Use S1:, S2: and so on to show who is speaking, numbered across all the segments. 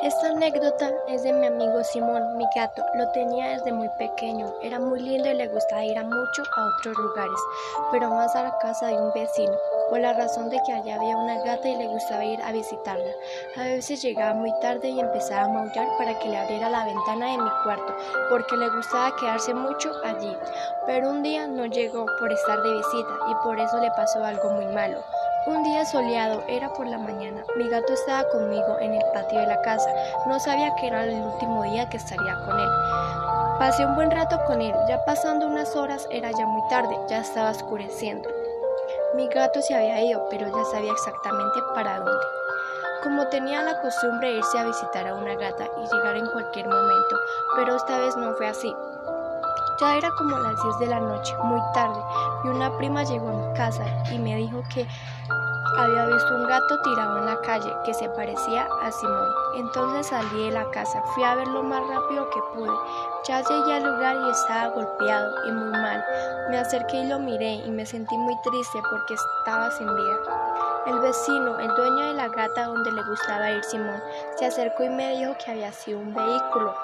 S1: Esta anécdota es de mi amigo Simón, mi gato. Lo tenía desde muy pequeño. Era muy lindo y le gustaba ir a mucho a otros lugares, pero más a la casa de un vecino, por la razón de que allá había una gata y le gustaba ir a visitarla. A veces llegaba muy tarde y empezaba a maullar para que le abriera la ventana de mi cuarto, porque le gustaba quedarse mucho allí. Pero un día no llegó por estar de visita y por eso le pasó algo muy malo. Un día soleado, era por la mañana. Mi gato estaba conmigo en el patio de la casa. No sabía que era el último día que estaría con él. Pasé un buen rato con él. Ya pasando unas horas era ya muy tarde, ya estaba oscureciendo. Mi gato se había ido, pero ya sabía exactamente para dónde. Como tenía la costumbre irse a visitar a una gata y llegar en cualquier momento, pero esta vez no fue así. Ya era como las 10 de la noche, muy tarde, y una prima llegó a mi casa y me dijo que había visto un gato tirado en la calle que se parecía a Simón. Entonces salí de la casa, fui a ver lo más rápido que pude. Ya llegué al lugar y estaba golpeado y muy mal. Me acerqué y lo miré y me sentí muy triste porque estaba sin vida. El vecino, el dueño de la gata donde le gustaba ir Simón, se acercó y me dijo que había sido un vehículo.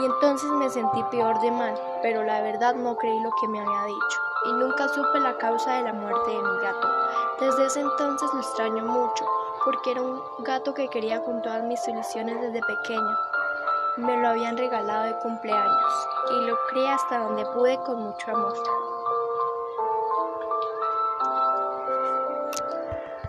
S1: Y entonces me sentí peor de mal, pero la verdad no creí lo que me había dicho y nunca supe la causa de la muerte de mi gato. Desde ese entonces lo extraño mucho, porque era un gato que quería con todas mis ilusiones desde pequeño. Me lo habían regalado de cumpleaños y lo crié hasta donde pude con mucho amor.